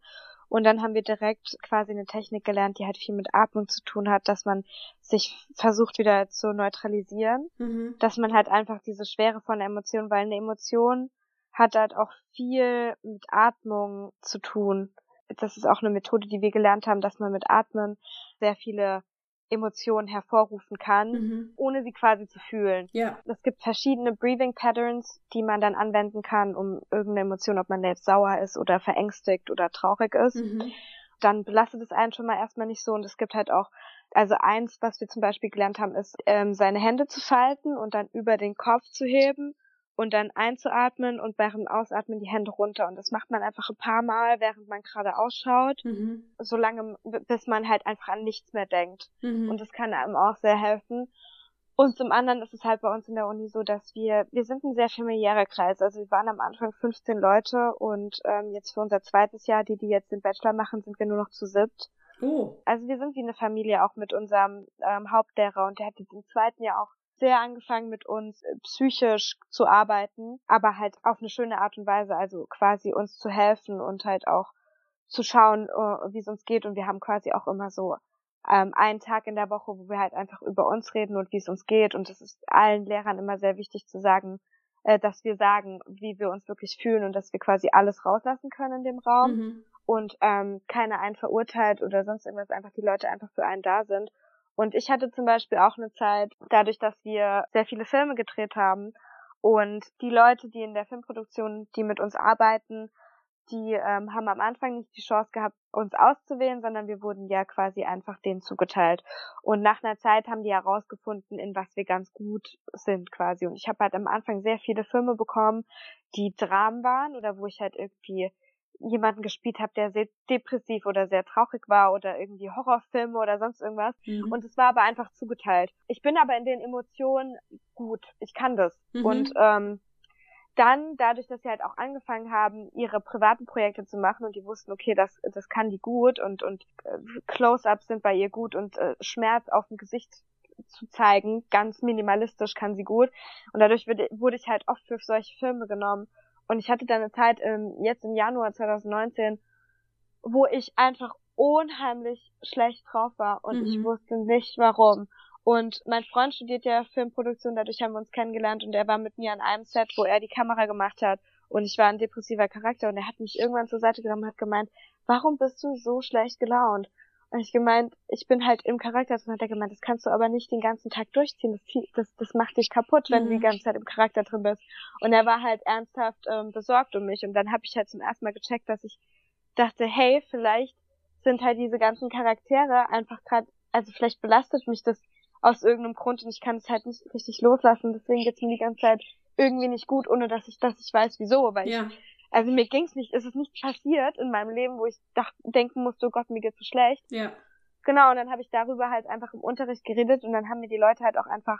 Und dann haben wir direkt quasi eine Technik gelernt, die halt viel mit Atmung zu tun hat, dass man sich versucht wieder zu neutralisieren, mhm. dass man halt einfach diese Schwere von der Emotion, weil eine Emotion hat halt auch viel mit Atmung zu tun. Das ist auch eine Methode, die wir gelernt haben, dass man mit Atmen sehr viele Emotionen hervorrufen kann, mhm. ohne sie quasi zu fühlen. Ja. Es gibt verschiedene Breathing Patterns, die man dann anwenden kann, um irgendeine Emotion, ob man jetzt sauer ist oder verängstigt oder traurig ist. Mhm. Dann belastet es einen schon mal erstmal nicht so und es gibt halt auch also eins, was wir zum Beispiel gelernt haben, ist, ähm, seine Hände zu falten und dann über den Kopf zu heben und dann einzuatmen und während Ausatmen die Hände runter. Und das macht man einfach ein paar Mal, während man gerade ausschaut, mhm. solange, bis man halt einfach an nichts mehr denkt. Mhm. Und das kann einem auch sehr helfen. Und zum anderen ist es halt bei uns in der Uni so, dass wir, wir sind ein sehr familiärer Kreis. Also wir waren am Anfang 15 Leute und ähm, jetzt für unser zweites Jahr, die, die jetzt den Bachelor machen, sind wir nur noch zu siebt. Oh. Also wir sind wie eine Familie auch mit unserem ähm, Hauptlehrer und der hat jetzt im zweiten Jahr auch sehr angefangen mit uns äh, psychisch zu arbeiten, aber halt auf eine schöne Art und Weise, also quasi uns zu helfen und halt auch zu schauen, uh, wie es uns geht und wir haben quasi auch immer so ähm, einen Tag in der Woche, wo wir halt einfach über uns reden und wie es uns geht. Und es ist allen Lehrern immer sehr wichtig zu sagen, äh, dass wir sagen, wie wir uns wirklich fühlen und dass wir quasi alles rauslassen können in dem Raum mhm. und ähm, keiner einen verurteilt oder sonst irgendwas, einfach die Leute einfach für einen da sind. Und ich hatte zum Beispiel auch eine Zeit, dadurch, dass wir sehr viele Filme gedreht haben und die Leute, die in der Filmproduktion, die mit uns arbeiten, die ähm, haben am Anfang nicht die Chance gehabt, uns auszuwählen, sondern wir wurden ja quasi einfach denen zugeteilt. Und nach einer Zeit haben die herausgefunden, in was wir ganz gut sind quasi. Und ich habe halt am Anfang sehr viele Filme bekommen, die Dramen waren oder wo ich halt irgendwie jemanden gespielt habe, der sehr depressiv oder sehr traurig war oder irgendwie Horrorfilme oder sonst irgendwas. Mhm. Und es war aber einfach zugeteilt. Ich bin aber in den Emotionen gut. Ich kann das. Mhm. Und ähm, dann, dadurch, dass sie halt auch angefangen haben, ihre privaten Projekte zu machen und die wussten, okay, das, das kann die gut und, und äh, Close-ups sind bei ihr gut und äh, Schmerz auf dem Gesicht zu zeigen, ganz minimalistisch kann sie gut. Und dadurch wurde, wurde ich halt oft für solche Filme genommen. Und ich hatte dann eine Zeit, ähm, jetzt im Januar 2019, wo ich einfach unheimlich schlecht drauf war und mhm. ich wusste nicht warum. Und mein Freund studiert ja Filmproduktion, dadurch haben wir uns kennengelernt und er war mit mir an einem Set, wo er die Kamera gemacht hat und ich war ein depressiver Charakter und er hat mich irgendwann zur Seite genommen und hat gemeint, warum bist du so schlecht gelaunt? Und ich gemeint, ich bin halt im Charakter und hat er gemeint, das kannst du aber nicht den ganzen Tag durchziehen, das, das, das macht dich kaputt, wenn mhm. du die mhm. ganze Zeit im Charakter drin bist. Und er war halt ernsthaft ähm, besorgt um mich und dann habe ich halt zum ersten Mal gecheckt, dass ich dachte, hey, vielleicht sind halt diese ganzen Charaktere einfach gerade, also vielleicht belastet mich das aus irgendeinem Grund und ich kann es halt nicht richtig loslassen. Deswegen geht's mir die ganze Zeit irgendwie nicht gut, ohne dass ich, dass ich weiß, wieso. Weil ja. ich, also mir ging's nicht, es ist nichts passiert in meinem Leben, wo ich dach, denken musste, oh Gott, mir geht's so schlecht. Ja. Genau, und dann habe ich darüber halt einfach im Unterricht geredet und dann haben mir die Leute halt auch einfach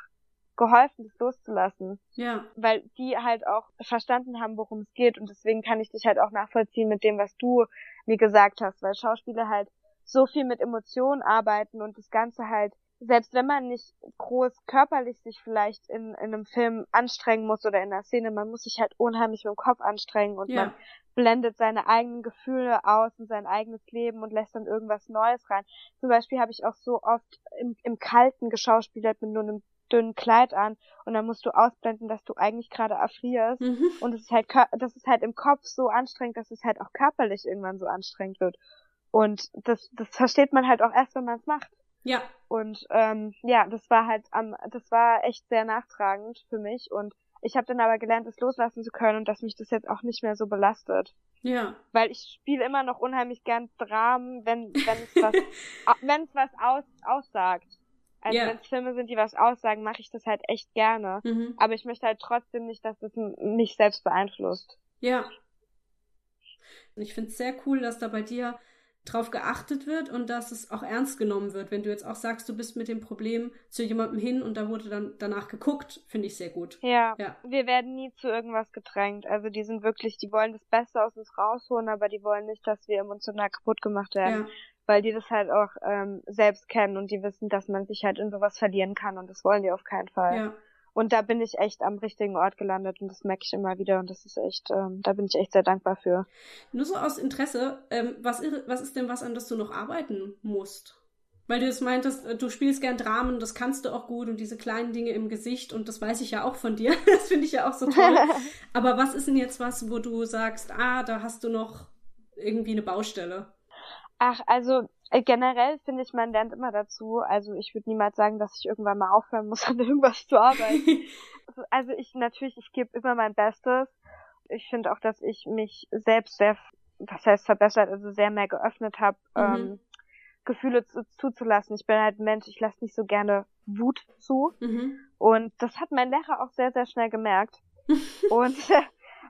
geholfen, das loszulassen. Ja. Weil die halt auch verstanden haben, worum es geht und deswegen kann ich dich halt auch nachvollziehen mit dem, was du mir gesagt hast, weil Schauspieler halt so viel mit Emotionen arbeiten und das Ganze halt selbst wenn man nicht groß körperlich sich vielleicht in, in einem Film anstrengen muss oder in einer Szene, man muss sich halt unheimlich mit dem Kopf anstrengen und ja. man blendet seine eigenen Gefühle aus und sein eigenes Leben und lässt dann irgendwas Neues rein. Zum Beispiel habe ich auch so oft im, im Kalten geschauspielert mit nur einem dünnen Kleid an und dann musst du ausblenden, dass du eigentlich gerade erfrierst mhm. und es ist halt das ist halt im Kopf so anstrengend, dass es halt auch körperlich irgendwann so anstrengend wird. Und das das versteht man halt auch erst, wenn man es macht. Ja. Und ähm, ja, das war halt am, das war echt sehr nachtragend für mich und ich habe dann aber gelernt, es loslassen zu können und dass mich das jetzt auch nicht mehr so belastet. Ja. Weil ich spiele immer noch unheimlich gern Dramen, wenn wenn es was wenn es was aus, aussagt. Also ja. wenn es Filme sind, die was aussagen, mache ich das halt echt gerne. Mhm. Aber ich möchte halt trotzdem nicht, dass es mich selbst beeinflusst. Ja. Und ich finde es sehr cool, dass da bei dir drauf geachtet wird und dass es auch ernst genommen wird. Wenn du jetzt auch sagst, du bist mit dem Problem zu jemandem hin und da wurde dann danach geguckt, finde ich sehr gut. Ja, ja. Wir werden nie zu irgendwas gedrängt. Also die sind wirklich, die wollen das Beste aus uns rausholen, aber die wollen nicht, dass wir emotional kaputt gemacht werden. Ja. Weil die das halt auch ähm, selbst kennen und die wissen, dass man sich halt in sowas verlieren kann und das wollen die auf keinen Fall. Ja. Und da bin ich echt am richtigen Ort gelandet und das merke ich immer wieder und das ist echt, ähm, da bin ich echt sehr dankbar für. Nur so aus Interesse, ähm, was, was ist denn was, an das du noch arbeiten musst? Weil du jetzt meintest, äh, du spielst gern Dramen, das kannst du auch gut und diese kleinen Dinge im Gesicht und das weiß ich ja auch von dir. das finde ich ja auch so toll. Aber was ist denn jetzt was, wo du sagst, ah, da hast du noch irgendwie eine Baustelle? Ach, also generell finde ich, man lernt immer dazu. Also ich würde niemals sagen, dass ich irgendwann mal aufhören muss, an irgendwas zu arbeiten. also ich natürlich, ich gebe immer mein Bestes. Ich finde auch, dass ich mich selbst sehr, was heißt verbessert, also sehr mehr geöffnet habe, mhm. ähm, Gefühle zu, zuzulassen. Ich bin halt ein Mensch, ich lasse nicht so gerne Wut zu. Mhm. Und das hat mein Lehrer auch sehr, sehr schnell gemerkt. und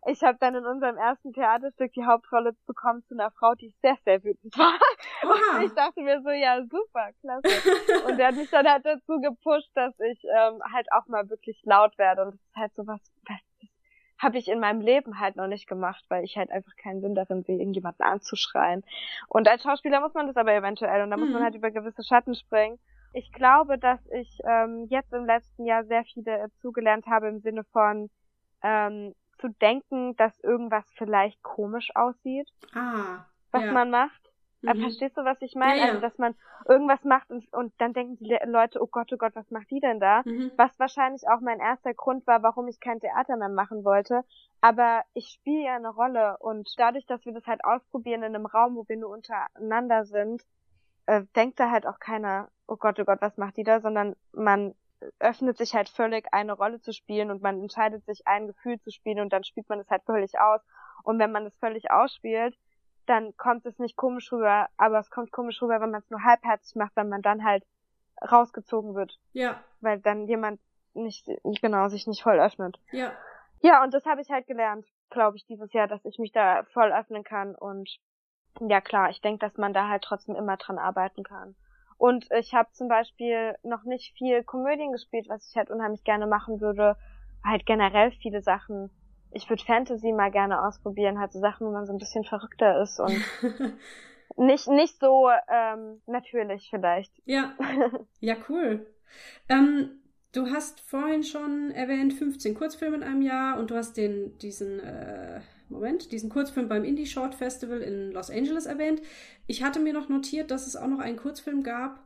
ich habe dann in unserem ersten Theaterstück die Hauptrolle bekommen zu einer Frau, die sehr, sehr wütend war. Oha. Und ich dachte mir so, ja, super, klasse. und der hat mich dann halt dazu gepusht, dass ich ähm, halt auch mal wirklich laut werde. Und das ist halt so was, was habe ich in meinem Leben halt noch nicht gemacht, weil ich halt einfach keinen Sinn darin sehe, irgendjemanden anzuschreien. Und als Schauspieler muss man das aber eventuell und da muss man mhm. halt über gewisse Schatten springen. Ich glaube, dass ich ähm, jetzt im letzten Jahr sehr viele äh, zugelernt habe im Sinne von ähm, zu denken, dass irgendwas vielleicht komisch aussieht. Ah. Was ja. man macht. Äh, mhm. Verstehst du, was ich meine? Ja, ja. Also, dass man irgendwas macht und, und dann denken die Leute, oh Gott, oh Gott, was macht die denn da? Mhm. Was wahrscheinlich auch mein erster Grund war, warum ich kein Theater mehr machen wollte. Aber ich spiele ja eine Rolle und dadurch, dass wir das halt ausprobieren in einem Raum, wo wir nur untereinander sind, äh, denkt da halt auch keiner, oh Gott, oh Gott, was macht die da? Sondern man öffnet sich halt völlig, eine Rolle zu spielen und man entscheidet sich, ein Gefühl zu spielen und dann spielt man es halt völlig aus. Und wenn man es völlig ausspielt, dann kommt es nicht komisch rüber, aber es kommt komisch rüber, wenn man es nur halbherzig macht, wenn man dann halt rausgezogen wird. Ja. Weil dann jemand nicht, genau, sich nicht voll öffnet. Ja. Ja, und das habe ich halt gelernt, glaube ich, dieses Jahr, dass ich mich da voll öffnen kann und ja klar, ich denke, dass man da halt trotzdem immer dran arbeiten kann. Und ich habe zum Beispiel noch nicht viel Komödien gespielt, was ich halt unheimlich gerne machen würde. Halt generell viele Sachen ich würde Fantasy mal gerne ausprobieren, halt so Sachen, wo man so ein bisschen verrückter ist und nicht, nicht so ähm, natürlich vielleicht. Ja. Ja, cool. Ähm, du hast vorhin schon erwähnt, 15 Kurzfilme in einem Jahr und du hast den, diesen, äh, Moment, diesen Kurzfilm beim Indie Short Festival in Los Angeles erwähnt. Ich hatte mir noch notiert, dass es auch noch einen Kurzfilm gab,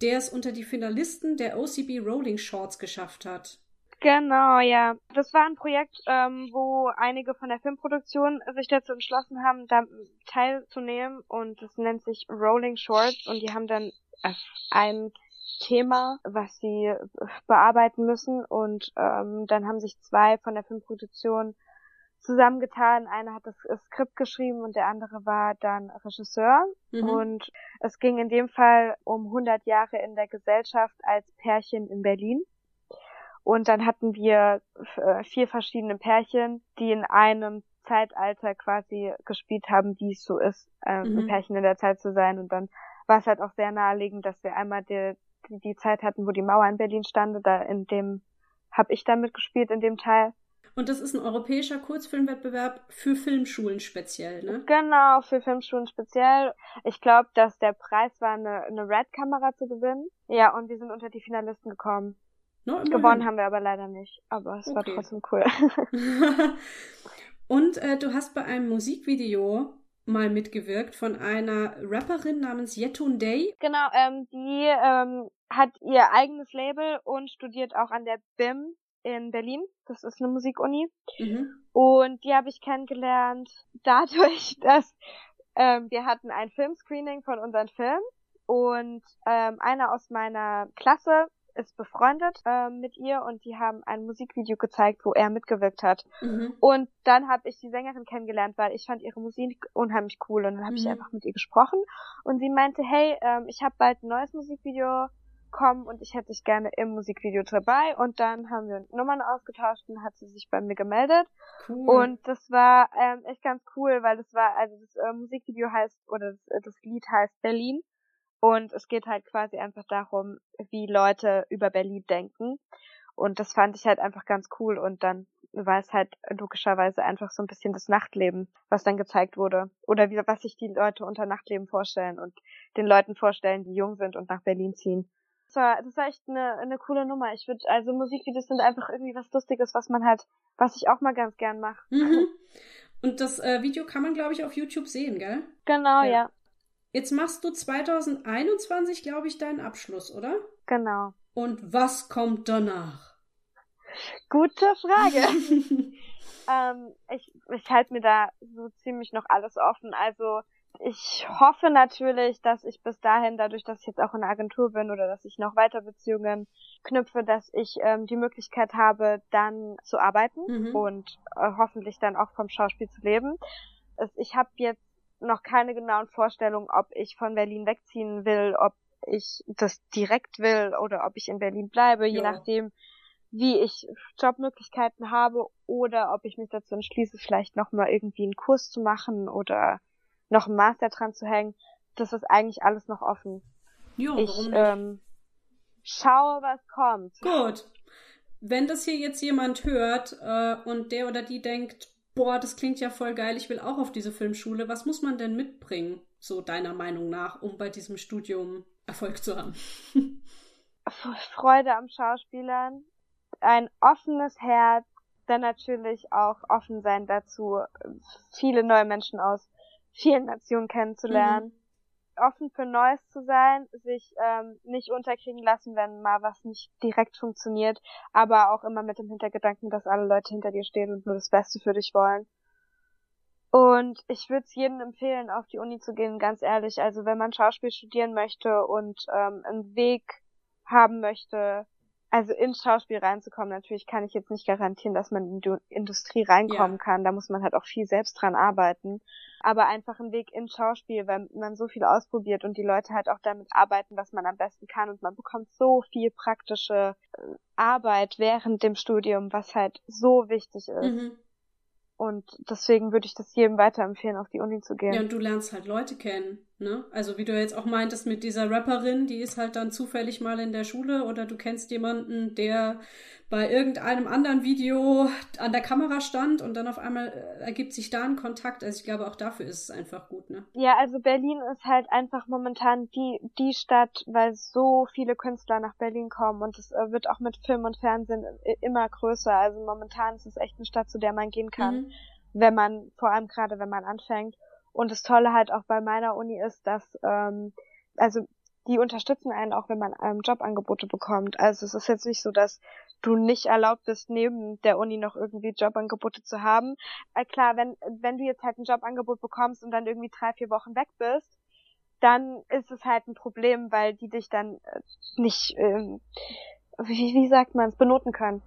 der es unter die Finalisten der OCB Rolling Shorts geschafft hat. Genau, ja. Das war ein Projekt, ähm, wo einige von der Filmproduktion sich dazu entschlossen haben, da teilzunehmen und das nennt sich Rolling Shorts und die haben dann ein Thema, was sie bearbeiten müssen und ähm, dann haben sich zwei von der Filmproduktion zusammengetan. Einer hat das Skript geschrieben und der andere war dann Regisseur. Mhm. Und es ging in dem Fall um 100 Jahre in der Gesellschaft als Pärchen in Berlin. Und dann hatten wir äh, vier verschiedene Pärchen, die in einem Zeitalter quasi gespielt haben, wie es so ist, äh, mhm. ein Pärchen in der Zeit zu sein. Und dann war es halt auch sehr naheliegend, dass wir einmal die, die, die Zeit hatten, wo die Mauer in Berlin stand. Da in dem habe ich dann mitgespielt in dem Teil. Und das ist ein europäischer Kurzfilmwettbewerb für Filmschulen speziell, ne? Genau, für Filmschulen speziell. Ich glaube, dass der Preis war, eine, eine Red-Kamera zu gewinnen. Ja, und wir sind unter die Finalisten gekommen. No, Gewonnen haben wir aber leider nicht, aber es okay. war trotzdem cool. Und äh, du hast bei einem Musikvideo mal mitgewirkt von einer Rapperin namens Yetun Day. Genau, ähm, die ähm, hat ihr eigenes Label und studiert auch an der BIM in Berlin. Das ist eine Musikuni. Mhm. Und die habe ich kennengelernt dadurch, dass ähm, wir hatten ein Filmscreening von unseren Filmen und ähm, einer aus meiner Klasse ist befreundet äh, mit ihr und die haben ein Musikvideo gezeigt, wo er mitgewirkt hat. Mhm. Und dann habe ich die Sängerin kennengelernt, weil ich fand ihre Musik unheimlich cool und dann habe mhm. ich einfach mit ihr gesprochen und sie meinte, hey, ähm, ich habe bald ein neues Musikvideo kommen und ich hätte dich gerne im Musikvideo dabei und dann haben wir Nummern ausgetauscht und hat sie sich bei mir gemeldet cool. und das war ähm, echt ganz cool, weil das war also das äh, Musikvideo heißt oder das, äh, das Lied heißt Berlin und es geht halt quasi einfach darum, wie Leute über Berlin denken. Und das fand ich halt einfach ganz cool. Und dann war es halt logischerweise einfach so ein bisschen das Nachtleben, was dann gezeigt wurde. Oder wie, was sich die Leute unter Nachtleben vorstellen und den Leuten vorstellen, die jung sind und nach Berlin ziehen. Das war, das war echt eine, eine coole Nummer. Ich würde, also Musikvideos sind einfach irgendwie was Lustiges, was man halt, was ich auch mal ganz gern mache. Mhm. Und das äh, Video kann man, glaube ich, auf YouTube sehen, gell? Genau, ja. ja. Jetzt machst du 2021, glaube ich, deinen Abschluss, oder? Genau. Und was kommt danach? Gute Frage. ähm, ich ich halte mir da so ziemlich noch alles offen. Also ich hoffe natürlich, dass ich bis dahin, dadurch, dass ich jetzt auch in der Agentur bin oder dass ich noch weiter Beziehungen knüpfe, dass ich ähm, die Möglichkeit habe, dann zu arbeiten mhm. und äh, hoffentlich dann auch vom Schauspiel zu leben. Ich habe jetzt noch keine genauen Vorstellungen, ob ich von Berlin wegziehen will, ob ich das direkt will oder ob ich in Berlin bleibe, ja. je nachdem, wie ich Jobmöglichkeiten habe oder ob ich mich dazu entschließe, vielleicht nochmal irgendwie einen Kurs zu machen oder noch einen Master dran zu hängen. Das ist eigentlich alles noch offen. Jo, ich ähm, schaue, was kommt. Gut. wenn das hier jetzt jemand hört äh, und der oder die denkt, boah, das klingt ja voll geil, ich will auch auf diese Filmschule, was muss man denn mitbringen, so deiner Meinung nach, um bei diesem Studium Erfolg zu haben? Freude am Schauspielern, ein offenes Herz, dann natürlich auch offen sein dazu, viele neue Menschen aus vielen Nationen kennenzulernen. Mhm offen für Neues zu sein, sich ähm, nicht unterkriegen lassen, wenn mal was nicht direkt funktioniert, aber auch immer mit dem Hintergedanken, dass alle Leute hinter dir stehen und nur das Beste für dich wollen. Und ich würde es jedem empfehlen, auf die Uni zu gehen, ganz ehrlich. Also wenn man Schauspiel studieren möchte und ähm, einen Weg haben möchte, also ins Schauspiel reinzukommen, natürlich kann ich jetzt nicht garantieren, dass man in die Industrie reinkommen ja. kann. Da muss man halt auch viel selbst dran arbeiten. Aber einfach ein Weg ins Schauspiel, weil man so viel ausprobiert und die Leute halt auch damit arbeiten, was man am besten kann und man bekommt so viel praktische äh, Arbeit während dem Studium, was halt so wichtig ist. Mhm. Und deswegen würde ich das jedem weiterempfehlen, auf die Uni zu gehen. Ja, und du lernst halt Leute kennen, ne? Also wie du jetzt auch meintest mit dieser Rapperin, die ist halt dann zufällig mal in der Schule oder du kennst jemanden, der bei irgendeinem anderen Video an der Kamera stand und dann auf einmal äh, ergibt sich da ein Kontakt. Also ich glaube, auch dafür ist es einfach gut, ne? Ja, also Berlin ist halt einfach momentan die, die Stadt, weil so viele Künstler nach Berlin kommen und es äh, wird auch mit Film und Fernsehen immer größer. Also momentan ist es echt eine Stadt, zu der man gehen kann, mhm. wenn man, vor allem gerade wenn man anfängt. Und das Tolle halt auch bei meiner Uni ist, dass ähm, also die unterstützen einen auch, wenn man ähm, Jobangebote bekommt. Also es ist jetzt nicht so, dass du nicht erlaubt bist, neben der Uni noch irgendwie Jobangebote zu haben. Äh, klar, wenn, wenn du jetzt halt ein Jobangebot bekommst und dann irgendwie drei, vier Wochen weg bist, dann ist es halt ein Problem, weil die dich dann äh, nicht, ähm, wie, wie sagt man es, benoten können.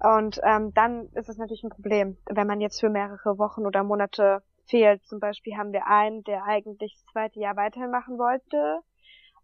Und ähm, dann ist es natürlich ein Problem, wenn man jetzt für mehrere Wochen oder Monate fehlt. Zum Beispiel haben wir einen, der eigentlich das zweite Jahr weitermachen wollte,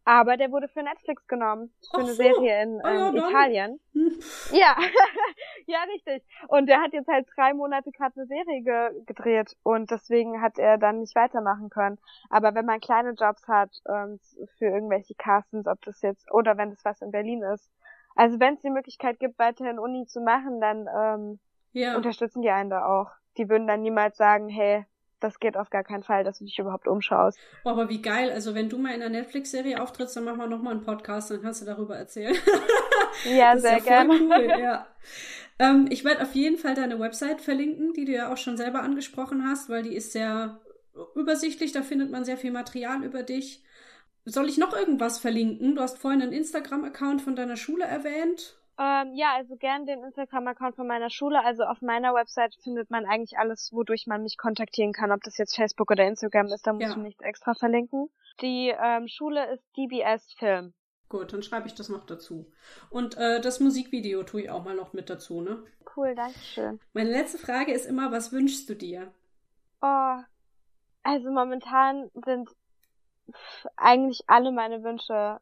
aber der wurde für Netflix genommen. Für Ach eine so. Serie in ah, ähm, ja, Italien. Hm. Ja, ja, richtig. Und der hat jetzt halt drei Monate gerade eine Serie ge gedreht und deswegen hat er dann nicht weitermachen können. Aber wenn man kleine Jobs hat ähm, für irgendwelche Castings, ob das jetzt, oder wenn das was in Berlin ist, also wenn es die Möglichkeit gibt, weiterhin Uni zu machen, dann ähm, ja. unterstützen die einen da auch. Die würden dann niemals sagen, hey, das geht auf gar keinen Fall, dass du dich überhaupt umschaust. Oh, aber wie geil. Also wenn du mal in einer Netflix-Serie auftrittst, dann machen wir nochmal einen Podcast, dann kannst du darüber erzählen. ja, sehr ja gerne. Cool, ja. ähm, ich werde auf jeden Fall deine Website verlinken, die du ja auch schon selber angesprochen hast, weil die ist sehr übersichtlich, da findet man sehr viel Material über dich. Soll ich noch irgendwas verlinken? Du hast vorhin einen Instagram-Account von deiner Schule erwähnt. Ähm, ja, also gern den Instagram-Account von meiner Schule. Also auf meiner Website findet man eigentlich alles, wodurch man mich kontaktieren kann. Ob das jetzt Facebook oder Instagram ist, da muss ja. ich nichts extra verlinken. Die ähm, Schule ist DBS Film. Gut, dann schreibe ich das noch dazu. Und äh, das Musikvideo tue ich auch mal noch mit dazu, ne? Cool, danke schön. Meine letzte Frage ist immer, was wünschst du dir? Oh, also momentan sind eigentlich alle meine Wünsche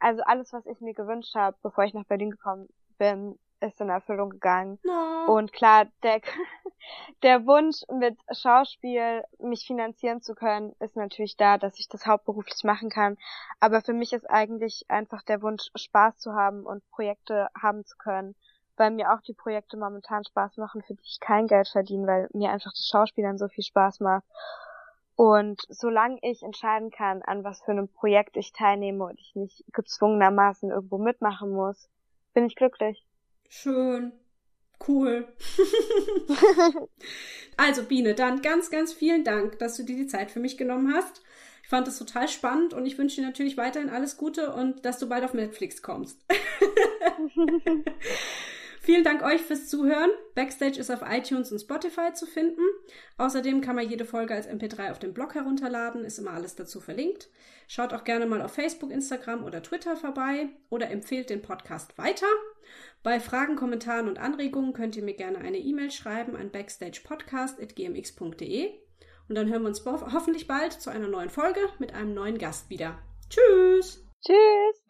also alles, was ich mir gewünscht habe, bevor ich nach Berlin gekommen bin, ist in Erfüllung gegangen. No. Und klar, der, der Wunsch mit Schauspiel mich finanzieren zu können, ist natürlich da, dass ich das hauptberuflich machen kann. Aber für mich ist eigentlich einfach der Wunsch, Spaß zu haben und Projekte haben zu können, weil mir auch die Projekte momentan Spaß machen, für die ich kein Geld verdiene, weil mir einfach das Schauspielern so viel Spaß macht. Und solange ich entscheiden kann, an was für einem Projekt ich teilnehme und ich nicht gezwungenermaßen irgendwo mitmachen muss, bin ich glücklich. Schön. Cool. also Biene, dann ganz, ganz vielen Dank, dass du dir die Zeit für mich genommen hast. Ich fand das total spannend und ich wünsche dir natürlich weiterhin alles Gute und dass du bald auf Netflix kommst. Vielen Dank euch fürs Zuhören. Backstage ist auf iTunes und Spotify zu finden. Außerdem kann man jede Folge als MP3 auf dem Blog herunterladen, ist immer alles dazu verlinkt. Schaut auch gerne mal auf Facebook, Instagram oder Twitter vorbei oder empfehlt den Podcast weiter. Bei Fragen, Kommentaren und Anregungen könnt ihr mir gerne eine E-Mail schreiben an backstagepodcast.gmx.de und dann hören wir uns hoffentlich bald zu einer neuen Folge mit einem neuen Gast wieder. Tschüss! Tschüss!